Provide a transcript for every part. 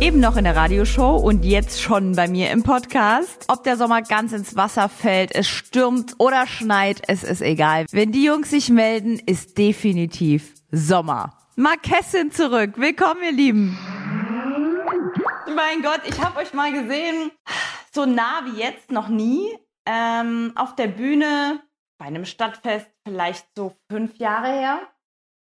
Eben noch in der Radioshow und jetzt schon bei mir im Podcast. Ob der Sommer ganz ins Wasser fällt, es stürmt oder schneit, es ist egal. Wenn die Jungs sich melden, ist definitiv Sommer. Marquessin zurück. Willkommen, ihr Lieben. Mein Gott, ich habe euch mal gesehen, so nah wie jetzt noch nie, ähm, auf der Bühne bei einem Stadtfest, vielleicht so fünf Jahre her.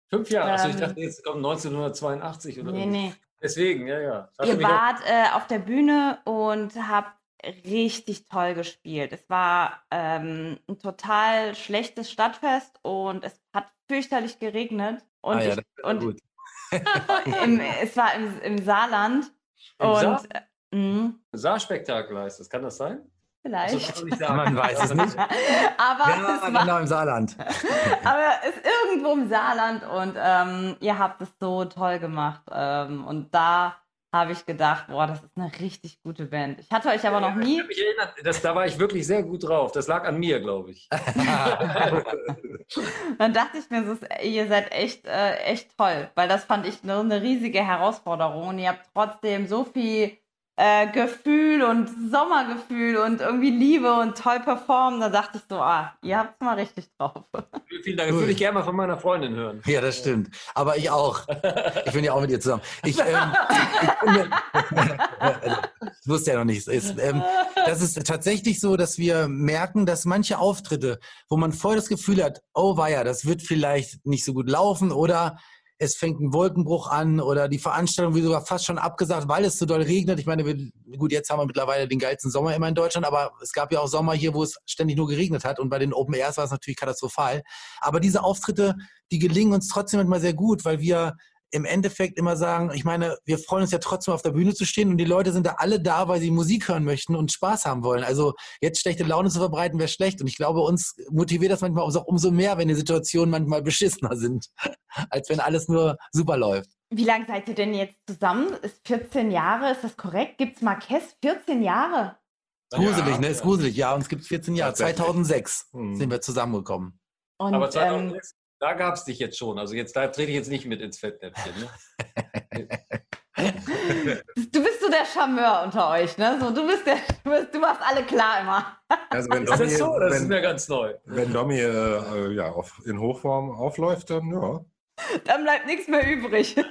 Fünf Jahre? Ähm, also ich dachte, jetzt kommt 1982 oder Nee, nee. Deswegen, ja, ja. Ihr wart äh, auf der Bühne und habt richtig toll gespielt. Es war ähm, ein total schlechtes Stadtfest und es hat fürchterlich geregnet. Und, ah, ja, ich, und im, es war im, im Saarland. Im und Saar? Äh, Saarspektakel heißt das, kann das sein? Vielleicht. Also, Man weiß es nicht. aber ja, es war, genau im Saarland. aber es ist irgendwo im Saarland und ähm, ihr habt es so toll gemacht. Ähm, und da habe ich gedacht, boah, das ist eine richtig gute Band. Ich hatte euch aber noch nie. Ich habe mich erinnert, das, da war ich wirklich sehr gut drauf. Das lag an mir, glaube ich. Dann dachte ich mir, so, ihr seid echt, äh, echt toll, weil das fand ich eine, eine riesige Herausforderung. Und ihr habt trotzdem so viel äh, Gefühl und Sommergefühl und irgendwie Liebe und toll performen. Da dachte ich so, ah, ihr habt es mal richtig drauf. Vielen Dank. Das würde ich gerne mal von meiner Freundin hören. Ja, das stimmt. Aber ich auch. Ich bin ja auch mit ihr zusammen. Ich, ähm, ich wusste ja noch nichts. Ist, ähm, das ist tatsächlich so, dass wir merken, dass manche Auftritte, wo man voll das Gefühl hat, oh weia, das wird vielleicht nicht so gut laufen oder es fängt ein Wolkenbruch an oder die Veranstaltung wird sogar fast schon abgesagt, weil es so doll regnet. Ich meine, wir, gut, jetzt haben wir mittlerweile den geilsten Sommer immer in Deutschland, aber es gab ja auch Sommer hier, wo es ständig nur geregnet hat und bei den Open Airs war es natürlich katastrophal. Aber diese Auftritte, die gelingen uns trotzdem manchmal sehr gut, weil wir im Endeffekt immer sagen, ich meine, wir freuen uns ja trotzdem auf der Bühne zu stehen und die Leute sind da alle da, weil sie Musik hören möchten und Spaß haben wollen. Also jetzt schlechte Laune zu verbreiten wäre schlecht und ich glaube, uns motiviert das manchmal auch umso mehr, wenn die Situationen manchmal beschissener sind, als wenn alles nur super läuft. Wie lange seid ihr denn jetzt zusammen? Ist 14 Jahre, ist das korrekt? Gibt es Marquez 14 Jahre? gruselig, ja, ne? Ist gruselig, ja. Uns gibt es 14 Jahre. 2006 hm. sind wir zusammengekommen. Und, Aber 2006 ähm, da gab es dich jetzt schon. Also jetzt da trete ich jetzt nicht mit ins Fettnäpfchen. Ne? du bist so der Charmeur unter euch, ne? So, du bist der, du, bist, du machst alle klar immer. Also wenn ist Domi, das so? Das wenn, ist mir ganz neu. Wenn Domi äh, ja, auf, in Hochform aufläuft, dann ja. Dann bleibt nichts mehr übrig.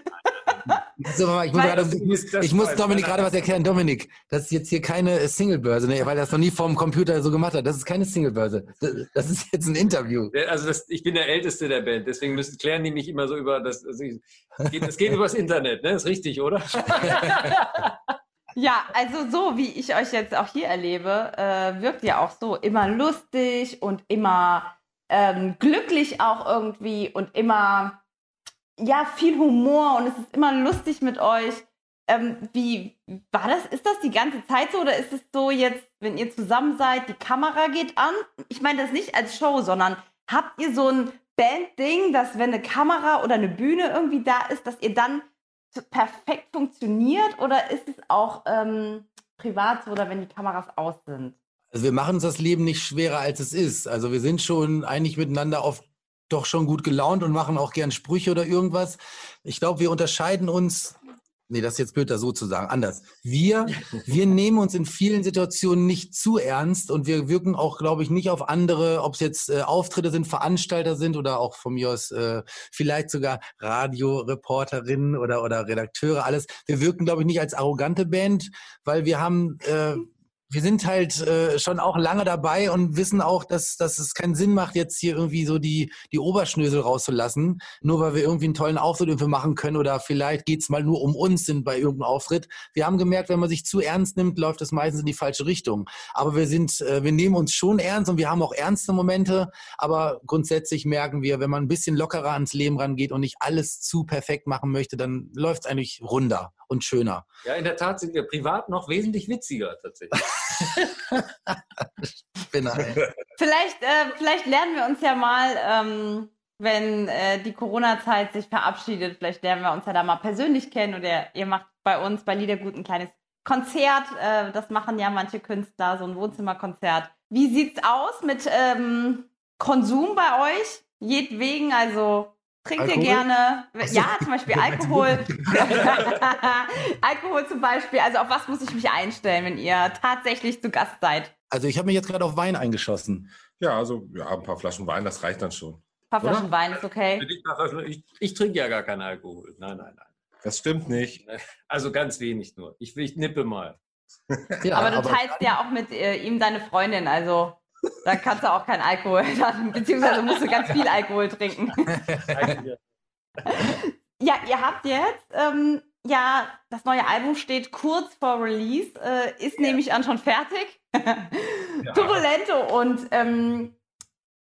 So, ich muss, grade, ich muss, ich muss Dominik gerade was erklären. Dominik, das ist jetzt hier keine Singlebörse, ne, weil er das noch nie vom Computer so gemacht hat. Das ist keine Singlebörse. Das, das ist jetzt ein Interview. Also das, ich bin der Älteste der Band, deswegen müssen klären die mich immer so über das. Also ich, geht, das geht übers Internet, ne? Ist richtig, oder? Ja, also so wie ich euch jetzt auch hier erlebe, äh, wirkt ihr auch so immer lustig und immer ähm, glücklich auch irgendwie und immer ja, viel Humor und es ist immer lustig mit euch. Ähm, wie war das? Ist das die ganze Zeit so oder ist es so jetzt, wenn ihr zusammen seid, die Kamera geht an? Ich meine das nicht als Show, sondern habt ihr so ein Band-Ding, dass wenn eine Kamera oder eine Bühne irgendwie da ist, dass ihr dann perfekt funktioniert oder ist es auch ähm, privat so oder wenn die Kameras aus sind? Also wir machen uns das Leben nicht schwerer, als es ist. Also wir sind schon eigentlich miteinander auf doch schon gut gelaunt und machen auch gern Sprüche oder irgendwas. Ich glaube, wir unterscheiden uns, nee, das ist jetzt blöd, da so zu sagen, anders. Wir, wir nehmen uns in vielen Situationen nicht zu ernst und wir wirken auch, glaube ich, nicht auf andere, ob es jetzt äh, Auftritte sind, Veranstalter sind oder auch von mir aus äh, vielleicht sogar Radioreporterinnen oder, oder Redakteure, alles. Wir wirken, glaube ich, nicht als arrogante Band, weil wir haben... Äh, wir sind halt äh, schon auch lange dabei und wissen auch, dass, dass es keinen Sinn macht, jetzt hier irgendwie so die, die Oberschnösel rauszulassen, nur weil wir irgendwie einen tollen Auftritt irgendwie machen können oder vielleicht geht's mal nur um uns sind bei irgendeinem Auftritt. Wir haben gemerkt, wenn man sich zu ernst nimmt, läuft das meistens in die falsche Richtung. Aber wir sind, äh, wir nehmen uns schon ernst und wir haben auch ernste Momente, aber grundsätzlich merken wir, wenn man ein bisschen lockerer ans Leben rangeht und nicht alles zu perfekt machen möchte, dann läuft's eigentlich runder. und schöner. Ja, in der Tat sind wir privat noch wesentlich witziger tatsächlich. Spinner. Vielleicht, äh, vielleicht lernen wir uns ja mal, ähm, wenn äh, die Corona-Zeit sich verabschiedet, vielleicht lernen wir uns ja da mal persönlich kennen oder ihr macht bei uns bei Liedergut ein kleines Konzert. Äh, das machen ja manche Künstler, so ein Wohnzimmerkonzert. Wie sieht's aus mit ähm, Konsum bei euch? Jedwegen, also trinkt Alkohol? ihr gerne? so. Ja, zum Beispiel Alkohol. Alkohol zum Beispiel. Also auf was muss ich mich einstellen, wenn ihr tatsächlich zu Gast seid? Also ich habe mich jetzt gerade auf Wein eingeschossen. Ja, also ja, ein paar Flaschen Wein, das reicht dann schon. Ein paar Oder? Flaschen Wein ist okay. Ich, ich trinke ja gar keinen Alkohol. Nein, nein, nein. Das stimmt nicht. Also ganz wenig nur. Ich, ich nippe mal. Ja, aber du teilst ja auch mit äh, ihm deine Freundin, also da kannst du auch keinen Alkohol, dann, beziehungsweise musst du ganz viel Alkohol trinken. ja, ihr habt jetzt, ähm, ja, das neue Album steht kurz vor Release, äh, ist nämlich an schon fertig. Turbulento und ähm,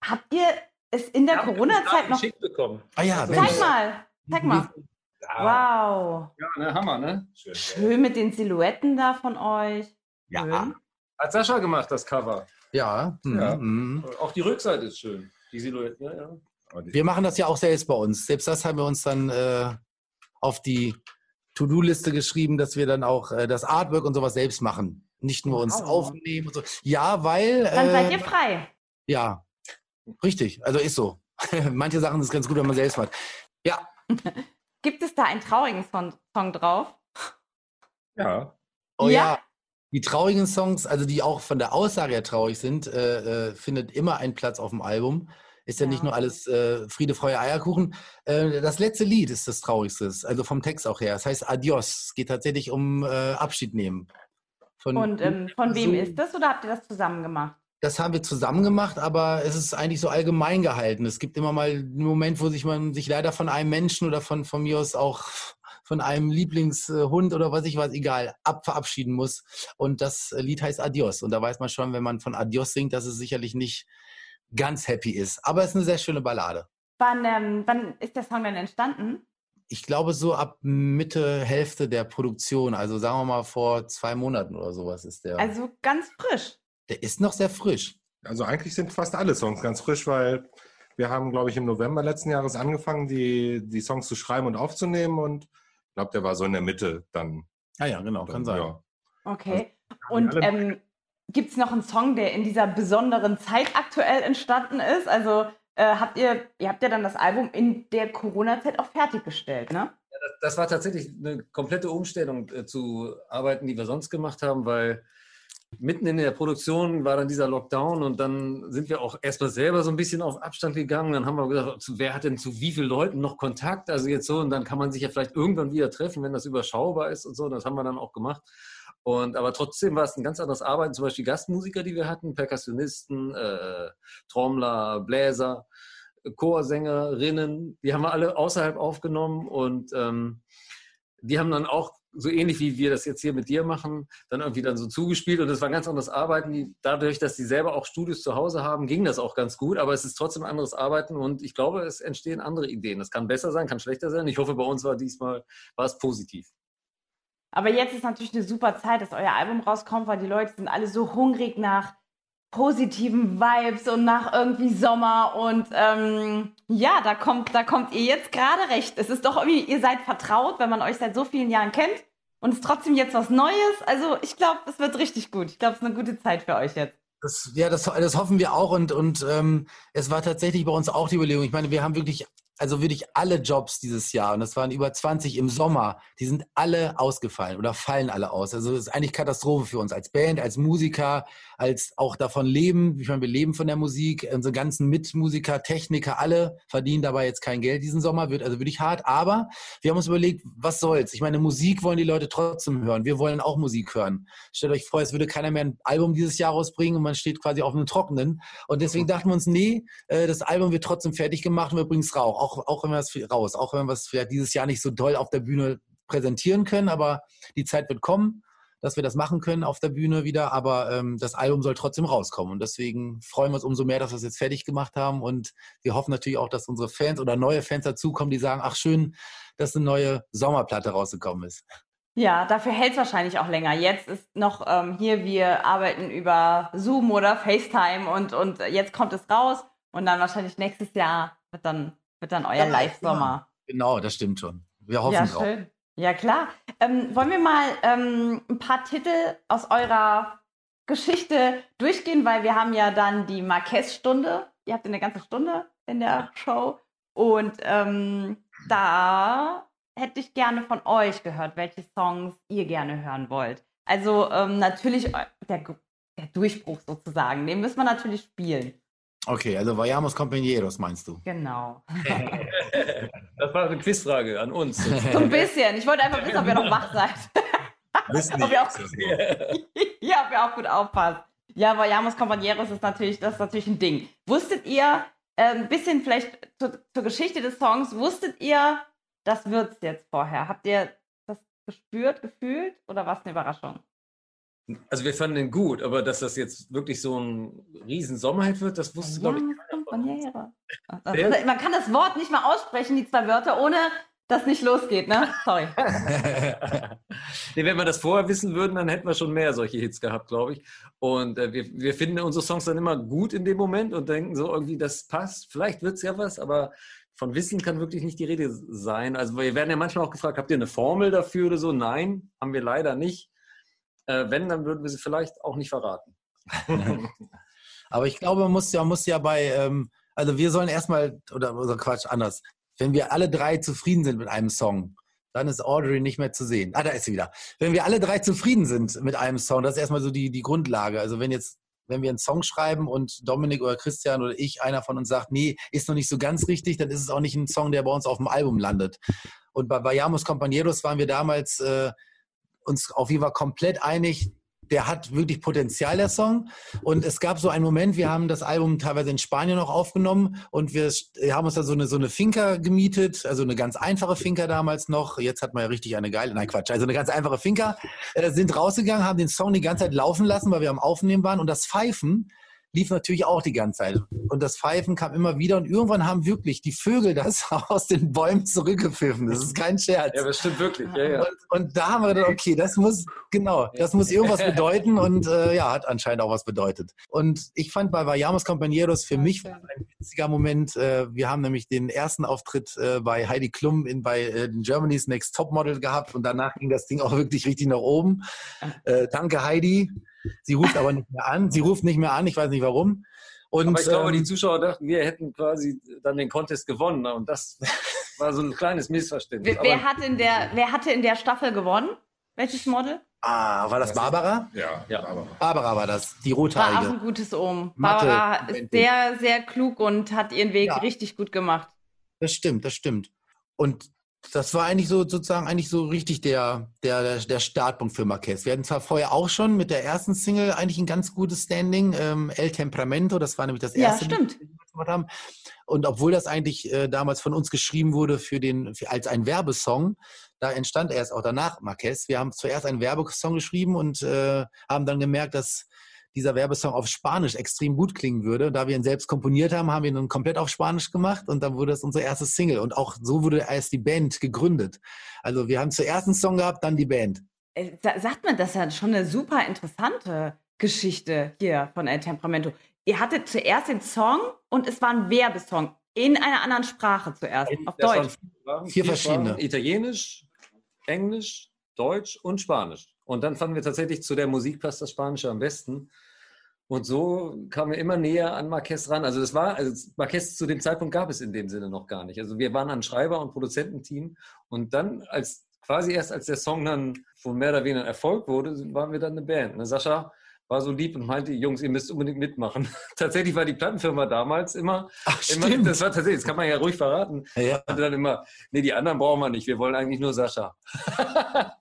habt ihr es in der Corona-Zeit noch... geschickt bekommen. ah ja, Zeig Mensch. mal, zeig mal. Ja, Wow, ja ne, Hammer, ne? Schön. schön mit den Silhouetten da von euch. Ja. Schön. Hat Sascha gemacht, das Cover. Ja, mhm, Ja. mhm. Auch die Rückseite ist schön. Die Silhouette, ja, ja. Wir machen das ja auch selbst bei uns. Selbst das haben wir uns dann äh, auf die To-Do-Liste geschrieben, dass wir dann auch äh, das Artwork und sowas selbst machen. Nicht nur uns Wow. aufnehmen und so. Ja, weil. Dann seid äh, ihr frei. Ja, richtig. Also ist so. Manche Sachen ist ganz gut, wenn man selbst macht. Ja, Gibt es da einen traurigen Song, Song drauf? ja, oh Ja? ja. Die traurigen Songs, also die auch von der Aussage her traurig sind, äh, äh, findet immer einen Platz auf dem Album. Ist ja, Ja. nicht nur alles äh, Friede, Freude, Eierkuchen. Äh, das letzte Lied ist das traurigste, also vom Text auch her. Es heißt Adios. Es geht tatsächlich um äh, Abschied nehmen. Von, Und ähm, von wem so- ist das oder habt ihr das zusammen gemacht? Das haben wir zusammen gemacht, aber es ist eigentlich so allgemein gehalten. Es gibt immer mal einen Moment, wo sich man sich leider von einem Menschen oder von, von mir aus auch von einem Lieblingshund oder was ich weiß, egal, ab verabschieden muss. Und das Lied heißt Adios. Und da weiß man schon, wenn man von Adios singt, dass es sicherlich nicht ganz happy ist. Aber es ist eine sehr schöne Ballade. Wann, ähm, wann ist der Song denn entstanden? Ich glaube, so ab Mitte, Hälfte der Produktion, also sagen wir mal vor zwei Monaten oder sowas ist der. Also ganz frisch. der ist noch sehr frisch. also eigentlich sind fast alle Songs ganz frisch, weil wir haben, glaube ich, im November letzten Jahres angefangen, die, die Songs zu schreiben und aufzunehmen und ich glaube, der war so in der Mitte dann. Ah ja, genau, kann sein. Ja. Okay. Also, Und ähm, gibt es noch einen Song, der in dieser besonderen Zeit aktuell entstanden ist? Also äh, habt ihr, ihr habt ja dann das Album in der Corona-Zeit auch fertiggestellt, ne? Das war tatsächlich eine komplette Umstellung äh, zu Arbeiten, die wir sonst gemacht haben, weil mitten in der Produktion war dann dieser Lockdown und dann sind wir auch erstmal selber so ein bisschen auf Abstand gegangen. Dann haben wir gesagt, wer hat denn zu wie vielen Leuten noch Kontakt? Also jetzt so, und dann kann man sich ja vielleicht irgendwann wieder treffen, wenn das überschaubar ist und so. Das haben wir dann auch gemacht. Und aber trotzdem war es ein ganz anderes Arbeiten. Zum Beispiel Gastmusiker, die wir hatten, Perkussionisten, äh, Trommler, Bläser, Chorsängerinnen, die haben wir alle außerhalb aufgenommen und ähm, die haben dann auch so ähnlich wie wir das jetzt hier mit dir machen, dann irgendwie dann so zugespielt und das war ein ganz anderes Arbeiten. Dadurch, dass die selber auch Studios zu Hause haben, ging das auch ganz gut, aber es ist trotzdem anderes Arbeiten und ich glaube, es entstehen andere Ideen. Das kann besser sein, kann schlechter sein. Ich hoffe, bei uns war diesmal war es positiv. Aber jetzt ist natürlich eine super Zeit, dass euer Album rauskommt, weil die Leute sind alle so hungrig nach positiven Vibes und nach irgendwie Sommer. Und ähm, ja, da kommt, da kommt ihr jetzt gerade recht. Es ist doch irgendwie, ihr seid vertraut, wenn man euch seit so vielen Jahren kennt. Und es ist trotzdem jetzt was Neues. Also ich glaube, es wird richtig gut. Ich glaube, es ist eine gute Zeit für euch jetzt. Das, ja, das, das hoffen wir auch und, und ähm, es war tatsächlich bei uns auch die Überlegung. Ich meine, wir haben wirklich, also wirklich alle Jobs dieses Jahr und das waren über 20 im Sommer, die sind alle ausgefallen oder fallen alle aus. Also das ist eigentlich Katastrophe für uns als Band, als Musiker, als auch davon leben. Ich meine, wir leben von der Musik, unsere ganzen Mitmusiker, Techniker, alle verdienen dabei jetzt kein Geld diesen Sommer, wird also wirklich hart. Aber wir haben uns überlegt, was soll's? Ich meine, Musik wollen die Leute trotzdem hören. Wir wollen auch Musik hören. Stellt euch vor, es würde keiner mehr ein Album dieses Jahr rausbringen und man steht quasi auf einem Trockenen. Und deswegen dachten wir uns, nee, äh, das Album wird trotzdem fertig gemacht und wir bringen es raus. Auch, auch wenn wir es raus, auch wenn wir es vielleicht dieses Jahr nicht so doll auf der Bühne präsentieren können, aber die Zeit wird kommen, dass wir das machen können auf der Bühne wieder. Aber ähm, das Album soll trotzdem rauskommen. Und deswegen freuen wir uns umso mehr, dass wir es jetzt fertig gemacht haben. Und wir hoffen natürlich auch, dass unsere Fans oder neue Fans dazukommen, die sagen, ach schön, dass eine neue Sommerplatte rausgekommen ist. Ja, dafür hält es wahrscheinlich auch länger. Jetzt ist noch ähm, hier, wir arbeiten über Zoom oder FaceTime und, und jetzt kommt es raus und dann wahrscheinlich nächstes Jahr wird dann, wird dann euer Live-Sommer. Genau, das stimmt schon. Wir hoffen Ja, drauf. schön. Ja, klar. Ähm, wollen wir mal ähm, ein paar Titel aus eurer Geschichte durchgehen, weil wir haben ja dann die Marquez-Stunde. Ihr habt eine ganze Stunde in der Show. Und ähm, da hätte ich gerne von euch gehört, welche Songs ihr gerne hören wollt. Also ähm, natürlich eu- der, der Durchbruch sozusagen, den müssen wir natürlich spielen. Okay, also Vayamos Compañeros meinst du? Genau. Das war eine Quizfrage an uns. So ein bisschen. Ich wollte einfach wissen, ob ihr noch wach seid. Wissen Ob ihr auch- ja, wer auch gut aufpasst. Ja, Vayamos Compañeros ist natürlich, das ist natürlich ein Ding. Wusstet ihr, äh, ein bisschen vielleicht zur, zur Geschichte des Songs, wusstet ihr, das wird's jetzt vorher? Habt ihr das gespürt, gefühlt oder war es eine Überraschung? Also wir fanden den gut, aber dass das jetzt wirklich so ein riesen Sommerhit wird, das wusste, glaube ich, Compañeros. Sehr- Also, Man kann das Wort nicht mal aussprechen, die zwei Wörter, ohne dass nicht losgeht, ne? Sorry. nee, wenn wir das vorher wissen würden, dann hätten wir schon mehr solche Hits gehabt, glaube ich. Und äh, wir, wir finden unsere Songs dann immer gut in dem Moment und denken so irgendwie, das passt. Vielleicht wird es ja was, aber von Wissen kann wirklich nicht die Rede sein. Also wir werden ja manchmal auch gefragt, habt ihr eine Formel dafür oder so? Nein, haben wir leider nicht. Äh, wenn, dann würden wir sie vielleicht auch nicht verraten. Aber ich glaube, man muss ja, muss ja bei, ähm, also wir sollen erstmal, oder, oder Quatsch, anders. Wenn wir alle drei zufrieden sind mit einem Song, dann ist Audrey nicht mehr zu sehen. Ah, da ist sie wieder. Wenn wir alle drei zufrieden sind mit einem Song, das ist erstmal so die, die Grundlage. Also wenn jetzt, wenn wir einen Song schreiben und Dominik oder Christian oder ich, einer von uns sagt, nee, ist noch nicht so ganz richtig, dann ist es auch nicht ein Song, der bei uns auf dem Album landet. Und bei Vayamos Compañeros waren wir damals äh, uns auf jeden Fall komplett einig, der hat wirklich Potenzial, der Song. Und es gab so einen Moment, wir haben das Album teilweise in Spanien noch aufgenommen und wir haben uns da so eine, so eine Finca gemietet, also eine ganz einfache Finca damals noch. Jetzt hat man ja richtig eine geile, nein Quatsch, also eine ganz einfache Finca. Äh, sind rausgegangen, haben den Song die ganze Zeit laufen lassen, weil wir am Aufnehmen waren und das Pfeifen lief natürlich auch die ganze Zeit. Und das Pfeifen kam immer wieder und irgendwann haben wirklich die Vögel das aus den Bäumen zurückgepfiffen. Das ist kein Scherz. Ja, das stimmt wirklich. Ja, ja. Und, und da haben wir gedacht, okay, das muss, genau, das muss irgendwas bedeuten und äh, ja, hat anscheinend auch was bedeutet. Und ich fand bei Vayamos Compañeros, für mich ein witziger Moment. Äh, wir haben nämlich den ersten Auftritt äh, bei Heidi Klum in, bei äh, Germany's Next Topmodel gehabt und danach ging das Ding auch wirklich richtig nach oben. Äh, danke Heidi. Sie ruft aber nicht mehr an. Sie ruft nicht mehr an, ich weiß nicht warum. Und, Aber ich glaube, die ähm, Zuschauer dachten, wir hätten quasi dann den Contest gewonnen. ne? Und das war so ein kleines Missverständnis. Wer, wer, Aber- hat in der, wer hatte in der Staffel gewonnen? Welches Model? ah, war das Barbara? Ja, Ja. aber Barbara war das, die War auch rothaarige. ein gutes Ohm. Mathe. Barbara ist sehr, sehr klug und hat ihren Weg Ja. richtig gut gemacht. Das stimmt, das stimmt. Und das war eigentlich so sozusagen eigentlich so richtig der, der, der, Startpunkt für Marquez. Wir hatten zwar vorher auch schon mit der ersten Single eigentlich ein ganz gutes Standing, ähm, El Temperamento, das war nämlich das Ja, erste, stimmt. das wir gemacht haben. Und obwohl das eigentlich äh, damals von uns geschrieben wurde für den, für, als ein Werbesong, da entstand erst auch danach Marquez. Wir haben zuerst einen Werbesong geschrieben und äh, haben dann gemerkt, dass dieser Werbesong auf Spanisch extrem gut klingen würde. Da wir ihn selbst komponiert haben, haben wir ihn dann komplett auf Spanisch gemacht und dann wurde es unsere erste Single. Und auch so wurde erst die Band gegründet. Also wir haben zuerst einen Song gehabt, dann die Band. Äh, sa- Sagt man, das ist ja schon eine super interessante Geschichte hier von El Temperamento. Ihr hattet zuerst den Song und es war ein Werbesong in einer anderen Sprache zuerst, auf Das waren Deutsch. vier verschiedene. Sprachen, Italienisch, Englisch, Deutsch und Spanisch. Und dann fanden wir tatsächlich, zu der Musik passt das Spanische am besten. Und so kamen wir immer näher an Marquez ran. Also das war, also Marquez zu dem Zeitpunkt gab es in dem Sinne noch gar nicht. Also wir waren ein Schreiber- und Produzententeam. Und dann, als quasi erst als der Song dann von mehr oder weniger Erfolg wurde, waren wir dann eine Band. Ne? Sascha war so lieb und meinte, Jungs, ihr müsst unbedingt mitmachen. tatsächlich war die Plattenfirma damals immer, Ach, immer stimmt. das war tatsächlich, das kann man ja ruich verraten, Ja. hatte dann immer, nee, die anderen brauchen wir nicht, wir wollen eigentlich nur Sascha.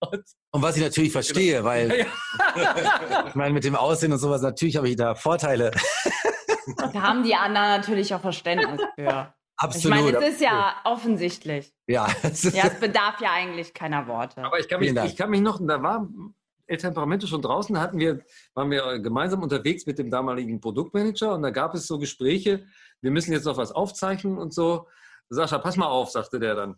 und, Und was ich natürlich verstehe, weil ja, ich meine, mit dem Aussehen und sowas, natürlich habe ich da Vorteile. Da haben die anderen natürlich auch Verständnis für. Ich Absolut. meine, es ist ja offensichtlich. ja, es Ja, es bedarf ja eigentlich keiner Worte. aber ich kann, mich, ich kann mich noch, da war El Temperamento schon draußen, hatten wir, waren wir gemeinsam unterwegs mit dem damaligen Produktmanager und da gab es so Gespräche, wir müssen jetzt noch was aufzeichnen und so. Sascha, pass mal auf, sagte der dann.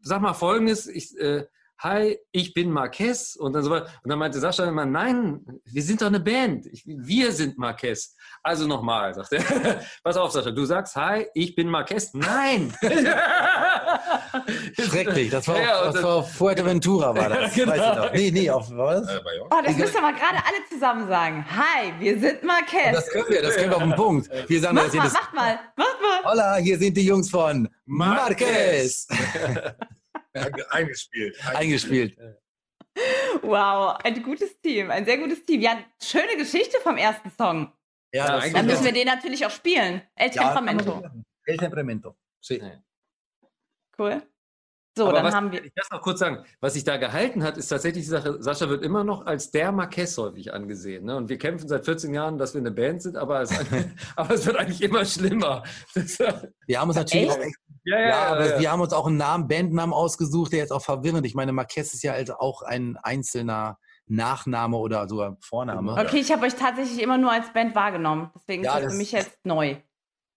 Sag mal Folgendes, ich, äh, hi, ich bin Marquez und dann so weiter. Und dann meinte Sascha immer, nein, wir sind doch eine Band. Ich, wir sind Marquez. Also nochmal, sagt er. Pass auf, Sascha, du sagst, hi, ich bin Marquez. Nein! Schrecklich, das war, Ja, ja, auf, das war auf Fuerteventura war das. Genau. Weiß ich noch. Nee, nee, auf was? Äh? Oh, das müsst ihr mal gerade alle zusammen sagen. Hi, wir sind Marquez. Das können wir, das können wir auf den Punkt. Wir sagen Mach das mal, jedes macht mal, macht mal. Hola, hier sind die Jungs von Marquez. Ja, eingespielt. Eingespielt. Wow, ein gutes Team, ein sehr gutes Team. Ja, schöne Geschichte vom ersten Song. Ja, Ja, Dann Ja. müssen wir den natürlich auch spielen. El Ja, Temperamento. El Temperamento. Sí. Cool. So, Aber dann was, haben wir. Ich darf noch kurz sagen, was sich da gehalten hat, ist tatsächlich die Sache, Sascha wird immer noch als der Marquez häufig angesehen. Ne? Und wir kämpfen seit 14 Jahren, dass wir eine Band sind, aber es, aber es wird eigentlich immer schlimmer. Ja, Wir haben uns natürlich Echt? auch echt ja, Ja, aber ja. wir haben uns auch einen Namen, Bandnamen ausgesucht, der jetzt auch verwirrend. Ich meine, Marquez ist ja also auch ein einzelner Nachname oder sogar Vorname. Okay, ich habe euch tatsächlich immer nur als Band wahrgenommen. Deswegen Ja, ist das, das- für mich jetzt neu.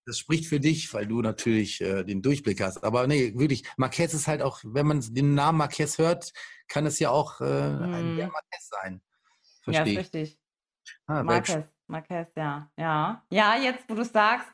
Das spricht für dich, weil du natürlich äh, den Durchblick hast. Aber nee, wirklich, Marquez ist halt auch, wenn man den Namen Marquez hört, kann es ja auch äh, ein Hm. der Marquez sein. Ja, Verstehe ist ich. richtig. Ah, Marquez, Marquez, ja. Ja, ja jetzt, wo du es sagst,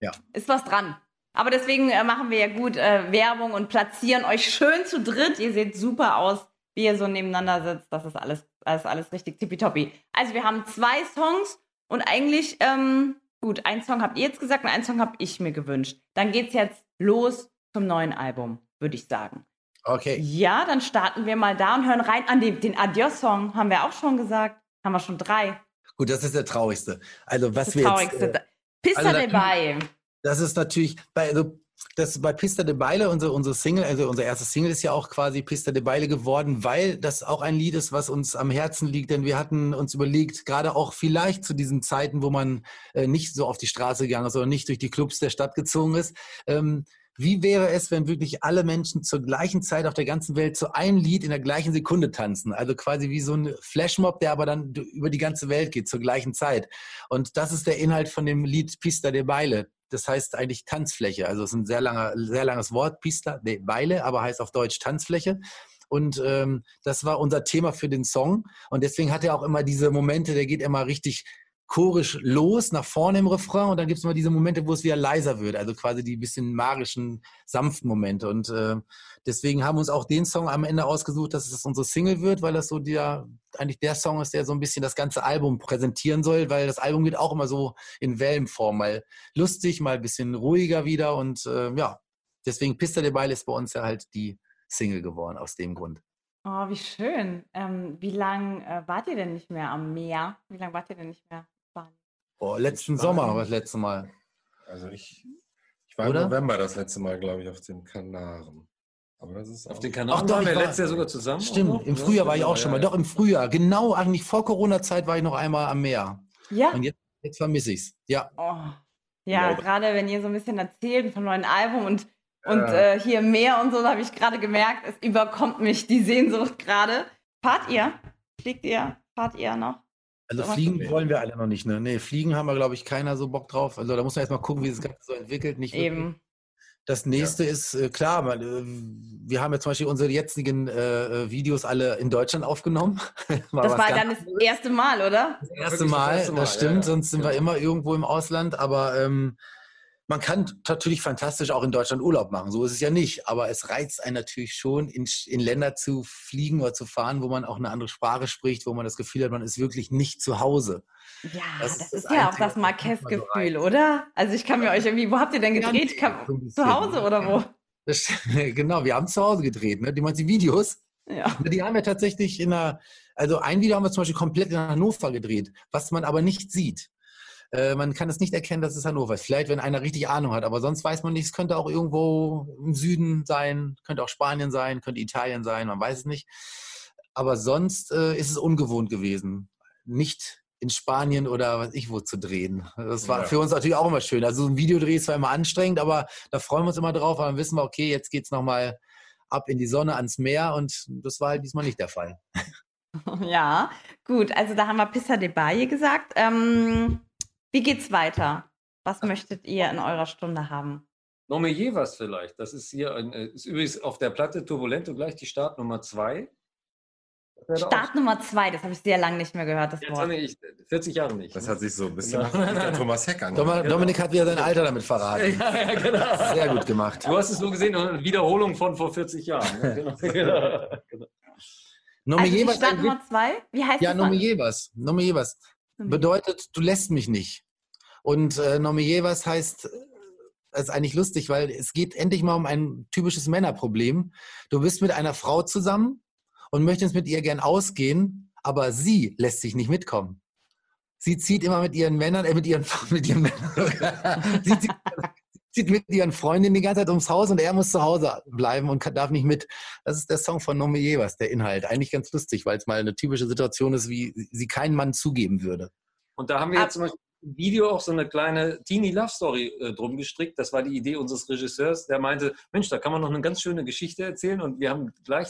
Ja. ist was dran. Aber deswegen äh, machen wir ja gut äh, Werbung und platzieren euch schön zu dritt. Ihr seht super aus, wie ihr so nebeneinander sitzt. Das ist alles, das ist alles richtig tippitoppi. Also wir haben zwei Songs und eigentlich, ähm, gut, einen Song habt ihr jetzt gesagt und einen Song habe ich mir gewünscht. Dann geht's jetzt los zum neuen Album, würde ich sagen. Okay. Ja, dann starten wir mal da und hören rein an den, den Adios-Song. Haben wir auch schon gesagt. Haben wir schon drei. Gut, das ist der traurigste. Also was das wir Traurigste. jetzt, äh, Pista also de da- Bay. das ist natürlich bei also das bei Pista de Baile, unsere, unsere Single, also unser erstes Single ist ja auch quasi Pista de Baile geworden, weil das auch ein Lied ist, was uns am Herzen liegt, denn wir hatten uns überlegt, gerade auch vielleicht zu diesen Zeiten, wo man äh, nicht so auf die Straße gegangen ist oder nicht durch die Clubs der Stadt gezogen ist, ähm, wie wäre es, wenn wirklich alle Menschen zur gleichen Zeit auf der ganzen Welt zu einem Lied in der gleichen Sekunde tanzen? Also quasi wie so ein Flashmob, der aber dann über die ganze Welt geht zur gleichen Zeit. Und das ist der Inhalt von dem Lied Pista de Baile. Das heißt eigentlich Tanzfläche. Also es ist ein sehr, langer, sehr langes Wort, Pista de Baile, aber heißt auf Deutsch Tanzfläche. Und ähm, das war unser Thema für den Song. Und deswegen hat er auch immer diese Momente, der geht immer richtig chorisch los, nach vorne im Refrain. Und dann gibt es immer diese Momente, wo es wieder leiser wird. Also quasi die bisschen magischen, sanften Momente. Und äh, deswegen haben wir uns auch den Song am Ende ausgesucht, dass es unsere Single wird, weil das so der, eigentlich der Song ist, der so ein bisschen das ganze Album präsentieren soll, weil das Album geht auch immer so in Wellenform, mal lustig, mal ein bisschen ruhiger wieder. Und äh, ja, deswegen Pista de Baile ist bei uns ja halt die Single geworden, aus dem Grund. Oh, wie schön. Ähm, wie lange äh, wart ihr denn nicht mehr am Meer? Wie lange wart ihr denn nicht mehr? Oh, letzten. Sommer war das letzte Mal. Also ich, ich war Oder? im November das letzte Mal, glaube ich, auf den Kanaren. Aber das ist Auf den Kanaren Ach doch, waren wir letztes Jahr sogar zusammen. Stimmt, im? Frühjahr war ich auch schon mal. Doch, im Frühjahr. Genau, eigentlich vor Corona-Zeit war ich noch einmal am Meer. Ja. Und jetzt, jetzt vermisse ich es. Ja. Oh. Ja, Ja. gerade wenn ihr so ein bisschen erzählt vom neuen Album und, und Ja. äh, hier Meer und so, da habe ich gerade gemerkt, es überkommt mich die Sehnsucht gerade. Fahrt ihr? Fliegt ihr? Fahrt ihr noch? Also fliegen wollen wir alle noch nicht, ne? Nee, fliegen haben wir, glaube ich, keiner so Bock drauf. Also da muss man erst mal gucken, wie sich das Ganze so entwickelt. Nicht wirklich. Eben. Das nächste ist, äh, klar, weil, äh, wir haben ja zum Beispiel unsere jetzigen äh, äh, Videos alle in Deutschland aufgenommen. War Das was war dann das erste Mal, oder? das erste Wirklich das Mal, erste Mal, das ja, stimmt, ja. sonst sind wir immer irgendwo im Ausland, aber ähm, man kann natürlich fantastisch auch in Deutschland Urlaub machen, so ist es ja nicht, aber es reizt einen natürlich schon, in, in Länder zu fliegen oder zu fahren, wo man auch eine andere Sprache spricht, wo man das Gefühl hat, man ist wirklich nicht zu Hause. Ja, Das das, ist das ist ja auch das so Marquez-Gefühl, oder? Also ich kann mir euch irgendwie, wo habt ihr denn Ja, gedreht? bisschen. zu Hause oder wo? Das, genau, wir haben zu Hause gedreht, ne? Die meinst die Videos? Ja. Die haben wir tatsächlich in einer, also ein Video haben wir zum Beispiel komplett in Hannover gedreht, was man aber nicht sieht. Äh, man kann es nicht erkennen, dass es Hannover ist. Vielleicht, wenn einer richtig Ahnung hat, aber sonst weiß man nicht. Es könnte auch irgendwo im Süden sein, könnte auch Spanien sein, könnte Italien sein, man weiß es nicht. Aber sonst äh, ist es ungewohnt gewesen, nicht in Spanien oder was ich wo zu drehen. Das war Ja. für uns natürlich auch immer schön. Also so ein Videodreh ist zwar immer anstrengend, aber da freuen wir uns immer drauf, weil dann wissen wir, okay, jetzt geht's nochmal ab in die Sonne, ans Meer und das war halt diesmal nicht der Fall. Ja, gut. Also da haben wir Pissa de Baye gesagt. Ähm, wie geht's weiter? Was möchtet ihr in eurer Stunde haben? Nommer was vielleicht. Das ist hier ein, äh, ist übrigens auf der Platte Turbulento gleich die Startnummer 2. wäre doch auch- Start Nummer zwei, das habe ich sehr lange nicht mehr gehört, das Jetzt Wort. ich 40 Jahre nicht. Das hat sich so ein bisschen Genau. nach der Thomas Heck angehört. Dominik hat wieder sein Alter damit verraten. ja, ja, genau. Sehr gut gemacht. Du hast es nur gesehen, eine Wiederholung von vor 40 Jahren. ne? Genau. genau. genau. Nomme Also die jeweils Start ein Nummer zwei, wie heißt Ja, das? Nomme Song? jeweils. Bedeutet, du lässt mich nicht. Und äh, Nomme jeweils heißt, äh, das ist eigentlich lustig, weil es geht endlich mal um ein typisches Männerproblem. Du bist mit einer Frau zusammen und möchtest mit ihr gern ausgehen, aber sie lässt sich nicht mitkommen. Sie zieht immer mit ihren Männern, äh, mit ihren, mit ihren Männern, sie zieht, zieht mit ihren Freundinnen die ganze Zeit ums Haus und er muss zu Hause bleiben und kann, darf nicht mit. Das ist der Song von Nomme Jevers, der Inhalt. Eigentlich ganz lustig, weil es mal eine typische Situation ist, wie sie kein Mann zugeben würde. Und da haben wir jetzt zum Beispiel im Video auch so eine kleine Teeny Love Story äh, drum gestrickt. Das war die Idee unseres Regisseurs. Der meinte, Mensch, da kann man noch eine ganz schöne Geschichte erzählen. Und wir haben gleich,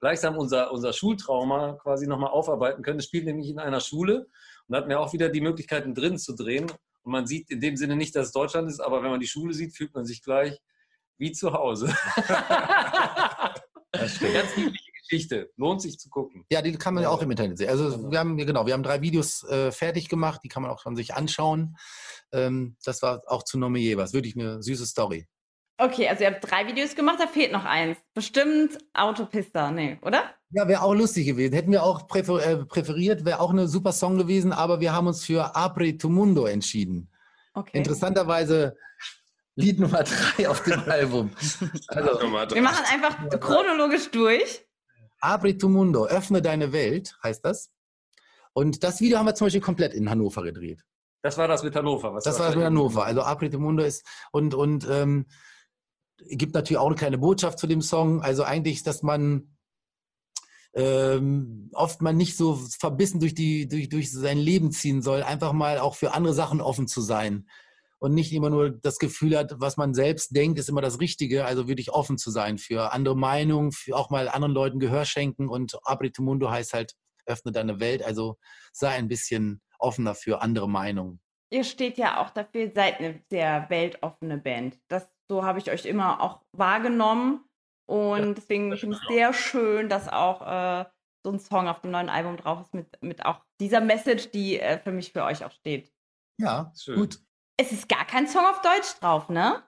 gleichsam unser, unser Schultrauma quasi nochmal aufarbeiten können. Es spielt nämlich in einer Schule und hatten wir auch wieder die Möglichkeiten drin zu drehen. Und man sieht in dem Sinne nicht, dass es Deutschland ist, aber wenn man die Schule sieht, fühlt man sich gleich wie zu Hause. Ganz niedliche Geschichte. Lohnt sich zu gucken. Ja, die kann man ja auch im Internet sehen. Also wir haben genau, wir haben drei Videos äh, fertig gemacht, die kann man auch schon sich anschauen. Ähm, das war auch zu Nomme Jevers. Wirklich eine süße Story. Okay, also ihr habt drei Videos gemacht, da fehlt noch eins. Bestimmt Autopista, nee, oder? Ja, wäre auch lustig gewesen. Hätten wir auch präfer äh, präferiert, wäre auch eine super Song gewesen, aber wir haben uns für Apri tu Mundo entschieden. Okay. Interessanterweise Lied Nummer drei auf dem Album. Also, Nummer drei. Wir machen einfach chronologisch durch. Apri tu Mundo, öffne deine Welt, heißt das. Und das Video haben wir zum Beispiel komplett in Hannover gedreht. Das war das mit Hannover. Was Das war das mit Hannover. Also Apri tu Mundo ist und, und ähm, gibt natürlich auch eine kleine Botschaft zu dem Song. Also eigentlich, dass man ähm, oft man nicht so verbissen durch, die, durch, durch sein Leben ziehen soll, einfach mal auch für andere Sachen offen zu sein und nicht immer nur das Gefühl hat, was man selbst denkt, ist immer das Richtige, also wirklich offen zu sein für andere Meinungen, für auch mal anderen Leuten Gehör schenken und Apri tu Mundo heißt halt, öffne deine Welt, also sei ein bisschen offener für andere Meinungen. Ihr steht ja auch dafür, seid eine sehr weltoffene Band. Das, so habe ich euch immer auch wahrgenommen. Und deswegen finde ich es sehr schön, dass auch äh, so ein Song auf dem neuen Album drauf ist, mit, mit auch dieser Message, die äh, für mich für euch auch steht. Ja, Schön. gut. Es ist gar kein Song auf Deutsch drauf, ne?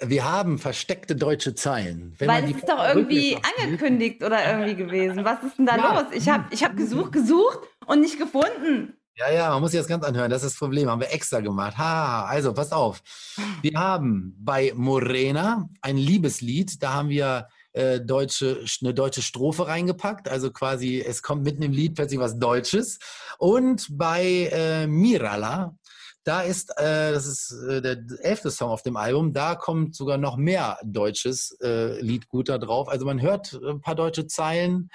Wir haben versteckte deutsche Zeilen. Wenn Weil man es die ist doch irgendwie angekündigt oder irgendwie gewesen. Was ist denn da Ja. los? Ich habe ich hab gesucht, gesucht und nicht gefunden. Ja, ja, man muss sich das ganz anhören. Das ist das Problem. Haben wir extra gemacht. Ha, also pass auf. Wir haben bei Morena ein Liebeslied. Da haben wir äh, deutsche, eine deutsche Strophe reingepackt. Also quasi, es kommt mitten im Lied plötzlich was Deutsches. Und bei äh, Mirala, da ist, äh, das ist äh, der elfte Song auf dem Album, da kommt sogar noch mehr deutsches äh, Liedgut da drauf. Also man hört ein paar deutsche Zeilen.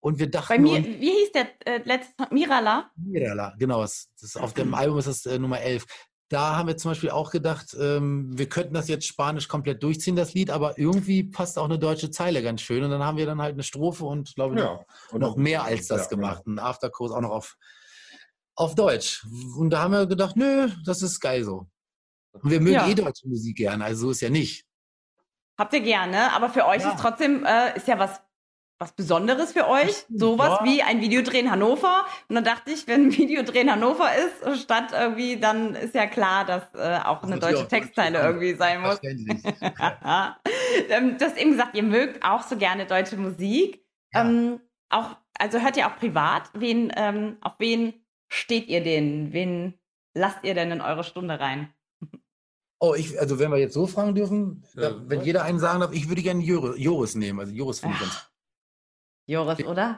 Und wir dachten Bei mir, uns- wie hieß der äh, letzte Song? Mirala? Mirala, genau. Das, das auf dem Album ist das äh, Nummer 11. Da haben wir zum Beispiel auch gedacht, ähm, wir könnten das jetzt Spanisch komplett durchziehen, das Lied, aber irgendwie passt auch eine deutsche Zeile ganz schön. Und dann haben wir dann halt eine Strophe und glaube ich Ja. Und noch mehr als das Ja, gemacht. Einen Afterkurs auch noch auf, auf Deutsch. Und da haben wir gedacht, nö, das ist geil so. Und wir mögen Ja. eh deutsche Musik gerne, also so ist ja nicht. Habt ihr gerne, aber für euch Ja. ist trotzdem, äh, ist ja was, was Besonderes für euch. Sowas Ja. wie ein Videodreh in Hannover. Und dann dachte ich, wenn ein Videodreh in Hannover ist, statt irgendwie, dann ist ja klar, dass äh, auch eine muss deutsche Textzeile irgendwie sein muss. Verständlich. ähm, du hast eben gesagt, ihr mögt auch so gerne deutsche Musik. Ja. Ähm, auch, also hört ihr auch privat? Wen, ähm, auf wen steht ihr denn? Wen lasst ihr denn in eure Stunde rein? Oh, ich, also wenn wir jetzt so fragen dürfen, Ja, da, wenn was? jeder einen sagen darf, ich würde gerne Jor- Joris nehmen. Also Joris finde ich ganz Joris, oder?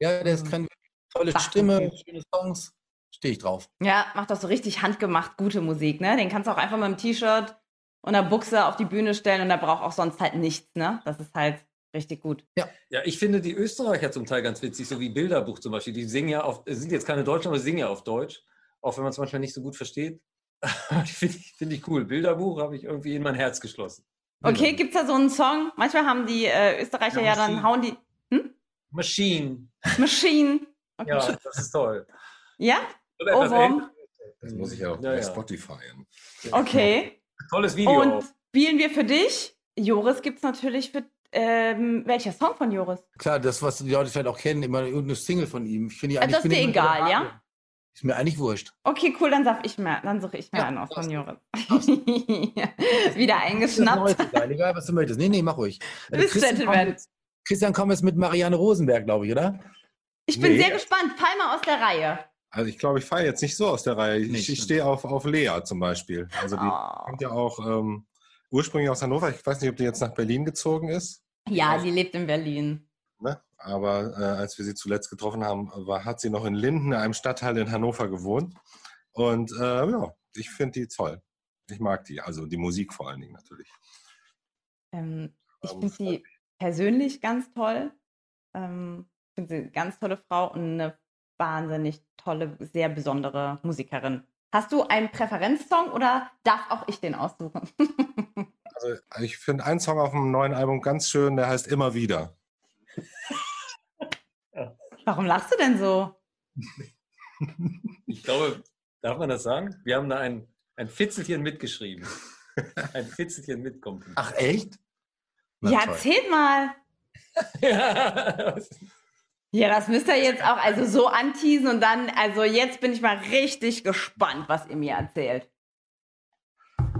Ja, der ist keine tolle Ach, Stimme, okay. schöne Songs. Stehe ich drauf. Ja, macht doch so richtig handgemacht gute Musik, ne? Den kannst du auch einfach mit einem T-Shirt und einer Buchse auf die Bühne stellen und der braucht auch sonst halt nichts, ne? Das ist halt richtig gut. Ja, ich finde die Österreicher zum Teil ganz witzig, so wie Bilderbuch zum Beispiel. Die singen ja auf, sind jetzt keine Deutschen, aber sie singen ja auf Deutsch, auch wenn man es manchmal nicht so gut versteht. Die finde ich, finde ich cool. Bilderbuch habe ich irgendwie in mein Herz geschlossen. Okay, gibt's da so einen Song? Manchmal haben die äh, Österreicher ja, Ja, dann, hauen die Machine. Machine. Okay. Ja, das ist toll. Ja? Ohrwurm. Das muss ich auch Ja, bei ja. Spotify. Okay. Tolles Video Und spielen wir für dich? Joris gibt's natürlich für ähm, welcher Song von Joris? Klar, das, was die Leute vielleicht auch kennen, immer irgendeine Single von ihm. Ich finde die Also eigentlich. ist dir immer egal, ja? Ist mir eigentlich wurscht. Okay, cool, dann darf ich mir, dann suche ich mir Ja, einen aus von Joris. Wieder eingeschnappt. Ist egal, egal, was du möchtest. Nee, nee, mach ruhig. Christian Gentleman. Christian kommt jetzt mit Marianne Rosenberg, glaube ich, oder? Ich bin Nee. sehr gespannt. Fall mal aus der Reihe. Also ich glaube, ich falle jetzt nicht so aus der Reihe. Ich, Nicht, ich stehe auf, auf Lea zum Beispiel. Also die Oh. kommt ja auch ähm, ursprünglich aus Hannover. Ich weiß nicht, ob die jetzt nach Berlin gezogen ist. Ja, sie lebt in Berlin. Ne? Aber äh, als wir sie zuletzt getroffen haben, war, hat sie noch in Linden, einem Stadtteil in Hannover gewohnt. Und äh, ja, ich finde die toll. Ich mag die, also die Musik vor allen Dingen natürlich. Ähm, ich Ähm, finde sie persönlich ganz toll. Ähm, ich finde sie eine ganz tolle Frau und eine wahnsinnig tolle, sehr besondere Musikerin. Hast du einen Präferenzsong oder darf auch ich den aussuchen? Also ich finde einen Song auf dem neuen Album ganz schön, der heißt Immer wieder. Warum lachst du denn so? Ich glaube, darf man das sagen? Wir haben da ein, ein Fitzelchen mitgeschrieben. Ein Fitzelchen mitkommen. Ach, echt? Na, ja, toll. erzählt mal. Ja. Ja, das müsst ihr jetzt auch also so anteasen und dann, also jetzt bin ich mal richtig gespannt, was ihr mir erzählt.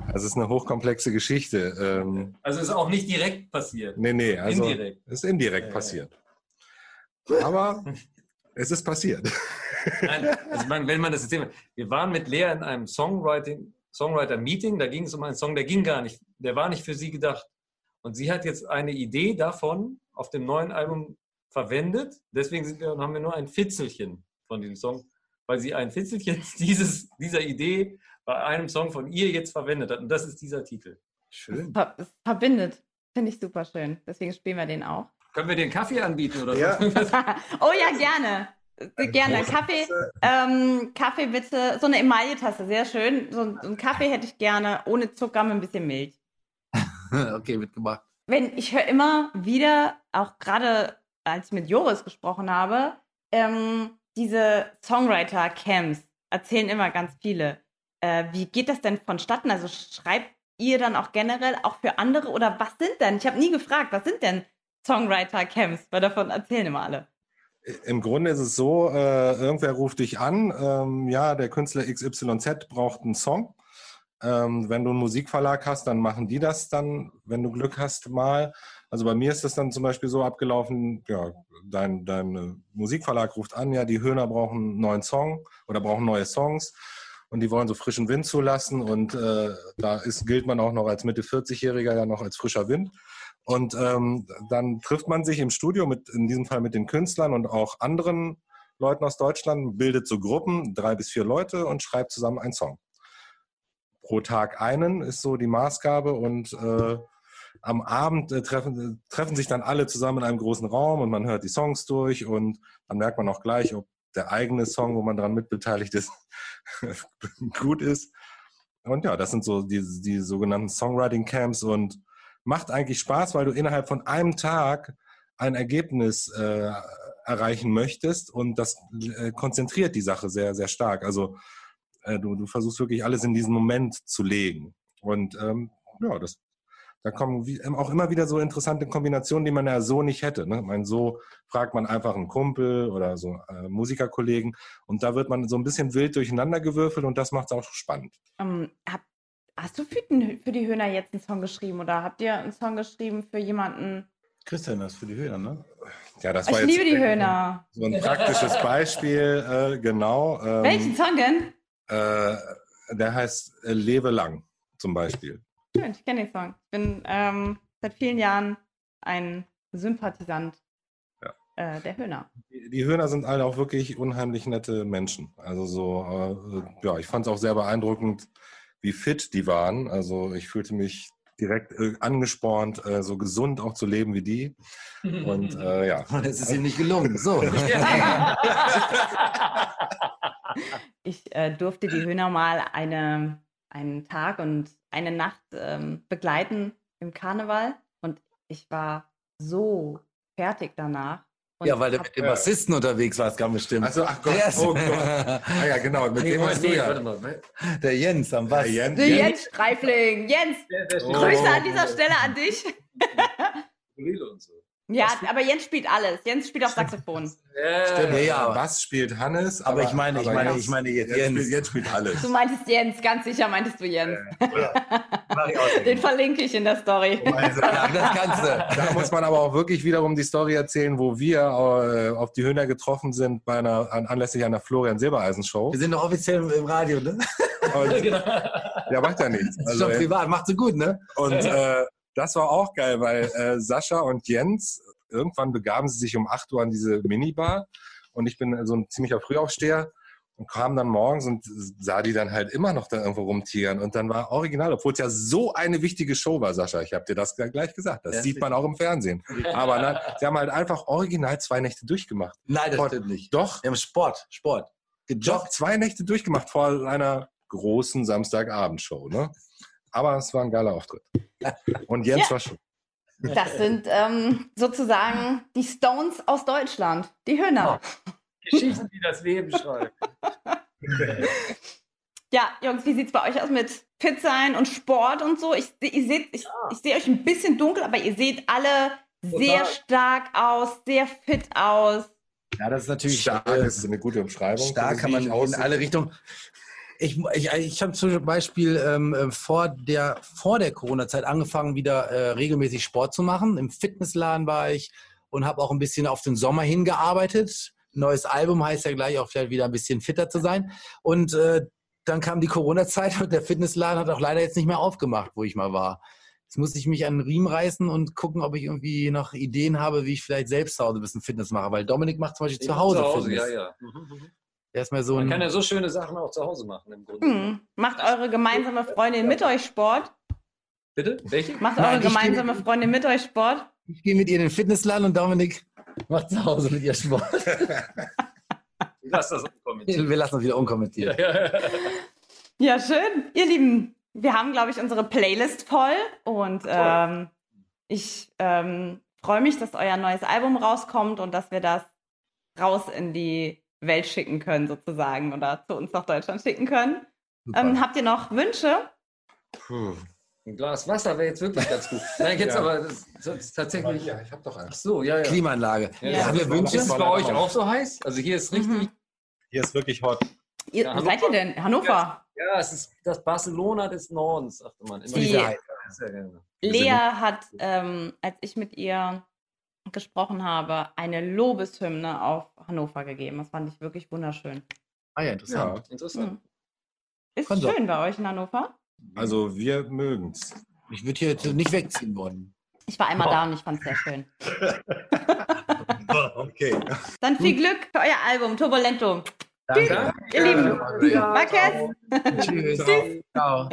Also es ist eine hochkomplexe Geschichte. Ähm, Also ist auch nicht direkt passiert. nee, nee, also Indirekt. ist indirekt Ja, ja. passiert. Aber es ist passiert. Nein, also man, wenn man das erzählt, wir waren mit Lea in einem Songwriting, Songwriter-Meeting, da ging es um einen Song, der ging gar nicht, der war nicht für sie gedacht. Und sie hat jetzt eine Idee davon auf dem neuen Album verwendet. Deswegen sind wir, haben wir nur ein Fitzelchen von dem Song, weil sie ein Fitzelchen dieses, dieser Idee bei einem Song von ihr jetzt verwendet hat. Und das ist dieser Titel. Schön. Ver verbindet. Finde ich super schön. Deswegen spielen wir den auch. Können wir den Kaffee anbieten oder Ja. so? oh ja, gerne. Gerne. Kaffee, ähm, Kaffee bitte. So eine Emaille-Tasse, sehr schön. So einen Kaffee hätte ich gerne, ohne Zucker, mit ein bisschen Milch. okay, mitgemacht. Wenn, ich höre immer wieder, auch gerade als ich mit Joris gesprochen habe, ähm, diese Songwriter-Camps erzählen immer ganz viele. Äh, wie geht das denn vonstatten? Also schreibt ihr dann auch generell auch für andere oder was sind denn? Ich habe nie gefragt, was sind denn Songwriter-Camps? Weil davon erzählen immer alle. Im Grunde ist es so, äh, irgendwer ruft dich an, ähm, ja, der Künstler XYZ braucht einen Song. Ähm, wenn du einen Musikverlag hast, dann machen die das dann, wenn du Glück hast, mal. Also bei mir ist das dann zum Beispiel so abgelaufen, ja, dein, dein Musikverlag ruft an, ja, die Höhner brauchen einen neuen Song oder brauchen neue Songs und die wollen so frischen Wind zulassen und äh, da ist, gilt man auch noch als Mitte 40-Jähriger ja noch als frischer Wind. Und ähm, dann trifft man sich im Studio mit, in diesem Fall mit den Künstlern und auch anderen Leuten aus Deutschland, bildet so Gruppen, drei bis vier Leute und schreibt zusammen einen Song. Pro Tag einen ist so die Maßgabe und äh, am Abend äh, treffen, treffen sich dann alle zusammen in einem großen Raum und man hört die Songs durch und dann merkt man auch gleich, ob der eigene Song, wo man daran mitbeteiligt ist, gut ist. Und ja, das sind so die, die sogenannten Songwriting Camps und macht eigentlich Spaß, weil du innerhalb von einem Tag ein Ergebnis äh, erreichen möchtest und das äh, konzentriert die Sache sehr, sehr stark. Also äh, du, du versuchst wirklich alles in diesen Moment zu legen. Und ähm, ja, das, da kommen wie, auch immer wieder so interessante Kombinationen, die man ja so nicht hätte. Ne? Ich meine, so fragt man einfach einen Kumpel oder so äh, Musikerkollegen und da wird man so ein bisschen wild durcheinander gewürfelt und das macht es auch spannend. Ähm, hab, hast du für, den, für die Höhner jetzt einen Song geschrieben oder habt ihr einen Song geschrieben für jemanden? Christian, das für die Höhner, ne? Ja, das Ich war jetzt liebe die Höhner. so ein praktisches Beispiel, äh, genau. Ähm, Welchen Song denn? Äh, der heißt äh, Lebe lang zum Beispiel. Schön, ich kenne den Song. Ich bin ähm, seit vielen Jahren ein Sympathisant Ja. äh, der Höhner. Die, die Höhner sind alle auch wirklich unheimlich nette Menschen. Also so, äh, ja, ich fand es auch sehr beeindruckend, wie fit die waren. Also ich fühlte mich direkt äh, angespornt, äh, so gesund auch zu leben wie die. Und äh, ja. Es ist ihm nicht gelungen. So. Ich äh, durfte die Höhner mal eine, einen Tag und eine Nacht ähm, begleiten im Karneval und ich war so fertig danach. Und ja, weil du mit dem Bassisten unterwegs warst, ganz bestimmt. Also, ach Gott, ist- oh Gott. Ah ja, genau, mit dem hast du ja. warte mal. Der Jens am Bass. Der Jens, Der Jens Streifling. Jens, Der, der Oh. Grüße an dieser Stelle an dich. Und so. Ja, aber Jens spielt alles. Jens spielt auch Saxophon. Stimmt, Ja, ja. Bass spielt Hannes. Aber ich meine- ich meine- ich meine jetzt Jens. Spielt, jetzt spielt alles. Du meintest Jens, ganz sicher meintest du Jens. Auch Den verlinke ich in der Story. Also, ja, das kannst du. Da muss man aber auch wirklich wiederum die Story erzählen, wo wir äh, auf die Höhner getroffen sind bei einer, an, anlässlich einer Florian Silbereisen Show. Wir sind doch offiziell im Radio, ne? Und, Genau. ja, macht ja nichts. Das ist Also, doch privat, macht so gut, ne? und äh, das war auch geil, weil äh, Sascha und Jens, irgendwann begaben sie sich um 8 Uhr an diese Minibar und ich bin so ein ziemlicher Frühaufsteher und kam dann morgens und sah die dann halt immer noch da irgendwo rumtigern und dann war original, obwohl es ja so eine wichtige Show war, Sascha, ich habe dir das gleich gesagt, das Ja, sieht man auch im Fernsehen. Aber nein, sie haben halt einfach original zwei Nächte durchgemacht. Nein, das Sport. stimmt nicht. Doch, Wir haben Sport, Sport. doch, Gejoggt. zwei Nächte durchgemacht vor einer großen Samstagabendshow. Ne? Aber es war ein geiler Auftritt. Und Jens Ja. war schon. Das sind ähm, sozusagen die Stones aus Deutschland. Die Hühner. Geschichten, die das Leben schreiben. Ja, Jungs, wie sieht's bei euch aus mit Fit sein und Sport und so? Ich, seh- ihr seht, ich, ich sehe euch ein bisschen dunkel, aber ihr seht alle sehr Total. stark aus, sehr fit aus. Ja, das ist natürlich Stark äh, ist eine gute Umschreibung. Stark kann man ich in alle Richtungen. Ich, ich, ich habe zum Beispiel ähm, äh, vor der, vor der Corona-Zeit angefangen, wieder äh, regelmäßig Sport zu machen. Im Fitnessladen war ich und habe auch ein bisschen auf den Sommer hingearbeitet. Neues Album heißt ja gleich auch vielleicht wieder ein bisschen fitter zu sein. Und äh, dann kam die Corona-Zeit und der Fitnessladen hat auch leider jetzt nicht mehr aufgemacht, wo ich mal war. Jetzt muss ich mich an den Riemen reißen und gucken, ob ich irgendwie noch Ideen habe, wie ich vielleicht selbst zu Hause ein bisschen Fitness mache. Weil Dominik macht zum Beispiel zu Hause, Fitness. ja, ja. Mhm, mhm. Mir so Man ein kann ja so schöne Sachen auch zu Hause machen im Grunde. Hm. Macht eure gemeinsame Freundin mit euch Sport? Bitte? Welche? Macht Nein, eure gemeinsame Freundin mit euch Sport? Ich gehe mit ihr in den Fitnessladen und Dominik macht zu Hause mit ihr Sport. Lass das unkommentiert. Wir lassen uns wieder unkommentiert. Ja, ja, ja. Ja, schön. Ihr Lieben, wir haben, glaube ich, unsere Playlist voll und ähm, ich ähm, freue mich, dass euer neues Album rauskommt und dass wir das raus in die Welt schicken können, sozusagen, oder zu uns nach Deutschland schicken können. Ähm, habt ihr noch Wünsche? Puh. Ein Glas Wasser wäre jetzt wirklich ganz gut. Nein, jetzt Ja. aber das, das ist tatsächlich. Ja, ich habe doch Ach eins. so, ja, ja. Klimaanlage. Ja, Haben wir Wünsche? Ist es bei euch auch so heiß? Also hier ist richtig. Mhm. Hier ist wirklich hot. Ihr, Ja, wo seid ihr denn? Hannover. Ja, es ist das Barcelona des Nordens, sagte man. Immer Die- wieder. Sehr gerne. Lea hat, ähm, als ich mit ihr gesprochen habe, eine Lobeshymne auf Hannover gegeben. Das fand ich wirklich wunderschön. Ah ja, interessant. Ja, Interessant. Hm. Ist Kann doch. schön bei euch in Hannover. also wir mögen's. Ich würde hier jetzt nicht wegziehen wollen. Ich war einmal da und ich fand es sehr schön. Okay. Dann viel Glück für euer Album Turbulento. Danke. Ihr Lieben. Marquez. Tschüss. Ciao.